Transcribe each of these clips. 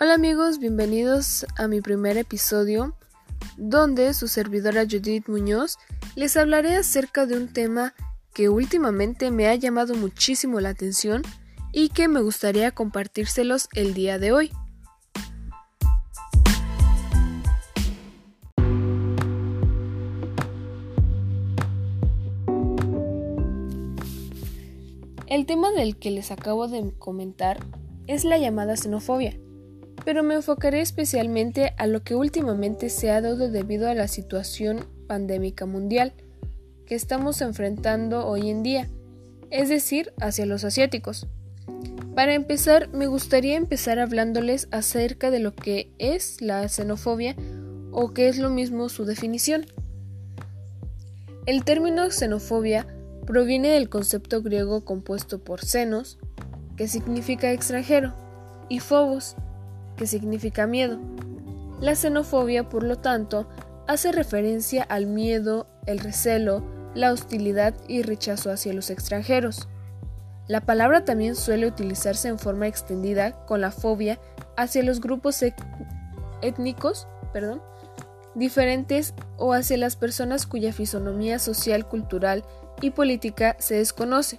Hola amigos, bienvenidos a mi primer episodio donde su servidora Judith Muñoz les hablaré acerca de un tema que últimamente me ha llamado muchísimo la atención y que me gustaría compartírselos el día de hoy. El tema del que les acabo de comentar es la llamada xenofobia pero me enfocaré especialmente a lo que últimamente se ha dado debido a la situación pandémica mundial que estamos enfrentando hoy en día, es decir, hacia los asiáticos. Para empezar, me gustaría empezar hablándoles acerca de lo que es la xenofobia o qué es lo mismo su definición. El término xenofobia proviene del concepto griego compuesto por xenos, que significa extranjero, y phobos, que significa miedo. La xenofobia, por lo tanto, hace referencia al miedo, el recelo, la hostilidad y rechazo hacia los extranjeros. La palabra también suele utilizarse en forma extendida con la fobia hacia los grupos étnicos perdón, diferentes o hacia las personas cuya fisonomía social, cultural y política se desconoce.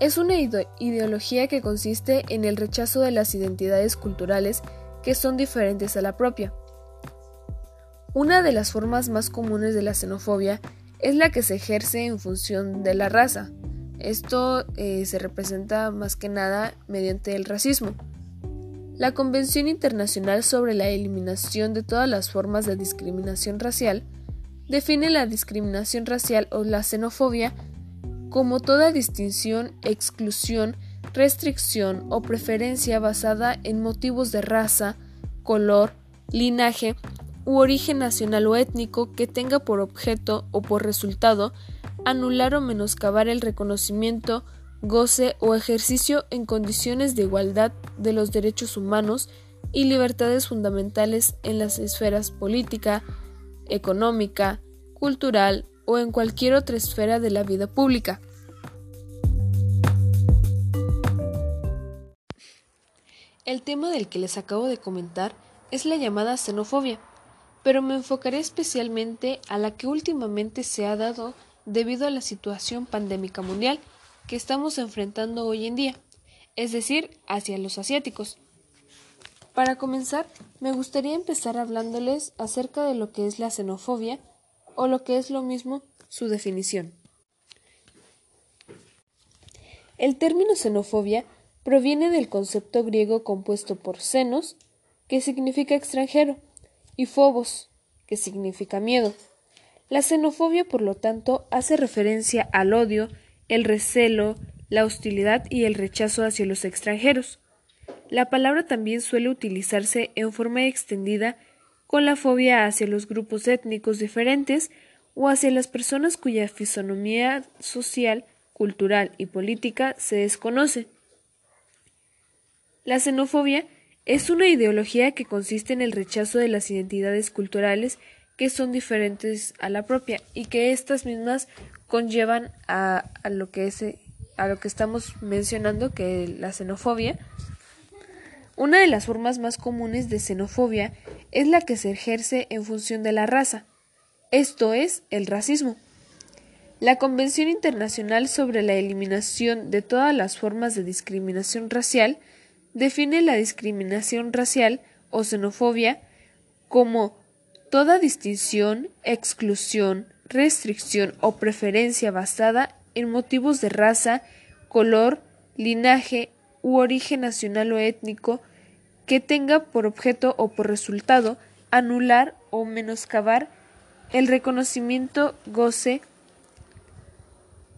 Es una ideología que consiste en el rechazo de las identidades culturales que son diferentes a la propia. Una de las formas más comunes de la xenofobia es la que se ejerce en función de la raza. Esto eh, se representa más que nada mediante el racismo. La Convención Internacional sobre la Eliminación de todas las formas de discriminación racial define la discriminación racial o la xenofobia como toda distinción, exclusión, restricción o preferencia basada en motivos de raza, color, linaje u origen nacional o étnico que tenga por objeto o por resultado anular o menoscabar el reconocimiento, goce o ejercicio en condiciones de igualdad de los derechos humanos y libertades fundamentales en las esferas política, económica, cultural, o en cualquier otra esfera de la vida pública. El tema del que les acabo de comentar es la llamada xenofobia, pero me enfocaré especialmente a la que últimamente se ha dado debido a la situación pandémica mundial que estamos enfrentando hoy en día, es decir, hacia los asiáticos. Para comenzar, me gustaría empezar hablándoles acerca de lo que es la xenofobia o lo que es lo mismo, su definición. El término xenofobia proviene del concepto griego compuesto por xenos, que significa extranjero, y phobos, que significa miedo. La xenofobia, por lo tanto, hace referencia al odio, el recelo, la hostilidad y el rechazo hacia los extranjeros. La palabra también suele utilizarse en forma extendida con la fobia hacia los grupos étnicos diferentes o hacia las personas cuya fisonomía social, cultural y política se desconoce. La xenofobia es una ideología que consiste en el rechazo de las identidades culturales que son diferentes a la propia y que estas mismas conllevan a, lo que es a lo que estamos mencionando que la xenofobia una de las formas más comunes de xenofobia es la que se ejerce en función de la raza, esto es, el racismo. La Convención Internacional sobre la Eliminación de todas las formas de discriminación racial define la discriminación racial o xenofobia como toda distinción, exclusión, restricción o preferencia basada en motivos de raza, color, linaje, u origen nacional o étnico que tenga por objeto o por resultado anular o menoscabar el reconocimiento, goce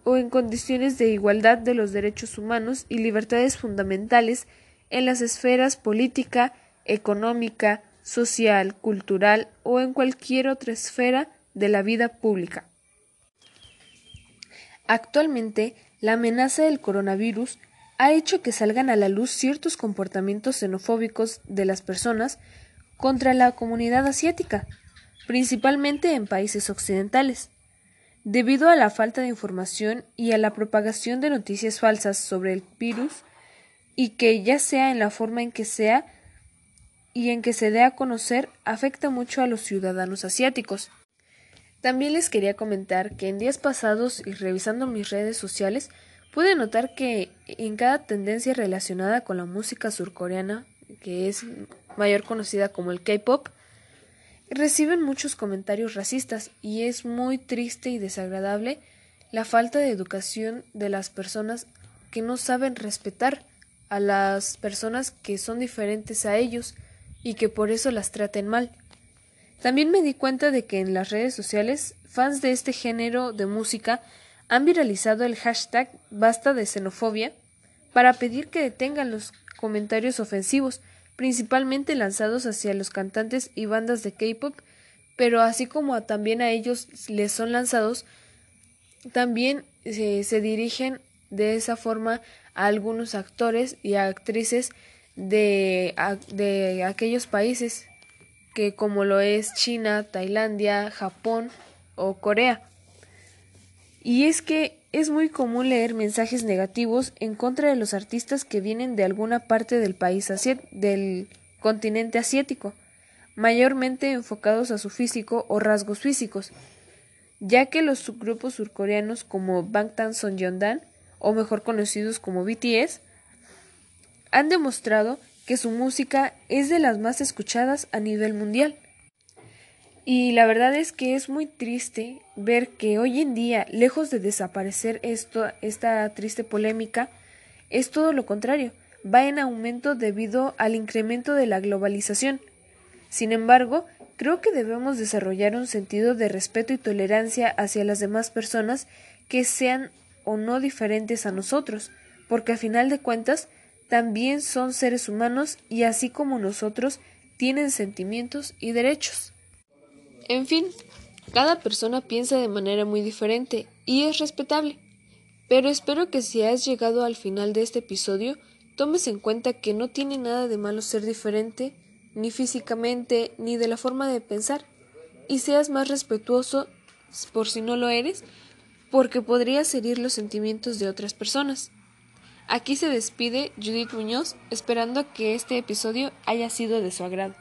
o en condiciones de igualdad de los derechos humanos y libertades fundamentales en las esferas política, económica, social, cultural o en cualquier otra esfera de la vida pública. Actualmente, la amenaza del coronavirus ha hecho que salgan a la luz ciertos comportamientos xenofóbicos de las personas contra la comunidad asiática, principalmente en países occidentales. Debido a la falta de información y a la propagación de noticias falsas sobre el virus, y que ya sea en la forma en que sea y en que se dé a conocer afecta mucho a los ciudadanos asiáticos. También les quería comentar que en días pasados y revisando mis redes sociales pude notar que en cada tendencia relacionada con la música surcoreana, que es mayor conocida como el K-pop, reciben muchos comentarios racistas y es muy triste y desagradable la falta de educación de las personas que no saben respetar a las personas que son diferentes a ellos y que por eso las traten mal. También me di cuenta de que en las redes sociales fans de este género de música han viralizado el hashtag basta de xenofobia para pedir que detengan los comentarios ofensivos, principalmente lanzados hacia los cantantes y bandas de K-pop, pero así como también a ellos les son lanzados, también se dirigen de esa forma a algunos actores y actrices de, de aquellos países que como lo es China, Tailandia, Japón o Corea. Y es que es muy común leer mensajes negativos en contra de los artistas que vienen de alguna parte del país del continente asiático, mayormente enfocados a su físico o rasgos físicos, ya que los subgrupos surcoreanos como Bangtan Sonyeondan o mejor conocidos como BTS, han demostrado que su música es de las más escuchadas a nivel mundial. Y la verdad es que es muy triste ver que hoy en día, lejos de desaparecer esto, esta triste polémica, es todo lo contrario, va en aumento debido al incremento de la globalización. Sin embargo, creo que debemos desarrollar un sentido de respeto y tolerancia hacia las demás personas que sean o no diferentes a nosotros, porque a final de cuentas también son seres humanos y así como nosotros tienen sentimientos y derechos. En fin, cada persona piensa de manera muy diferente y es respetable. Pero espero que si has llegado al final de este episodio, tomes en cuenta que no tiene nada de malo ser diferente, ni físicamente, ni de la forma de pensar, y seas más respetuoso por si no lo eres, porque podrías herir los sentimientos de otras personas. Aquí se despide Judith Muñoz, esperando que este episodio haya sido de su agrado.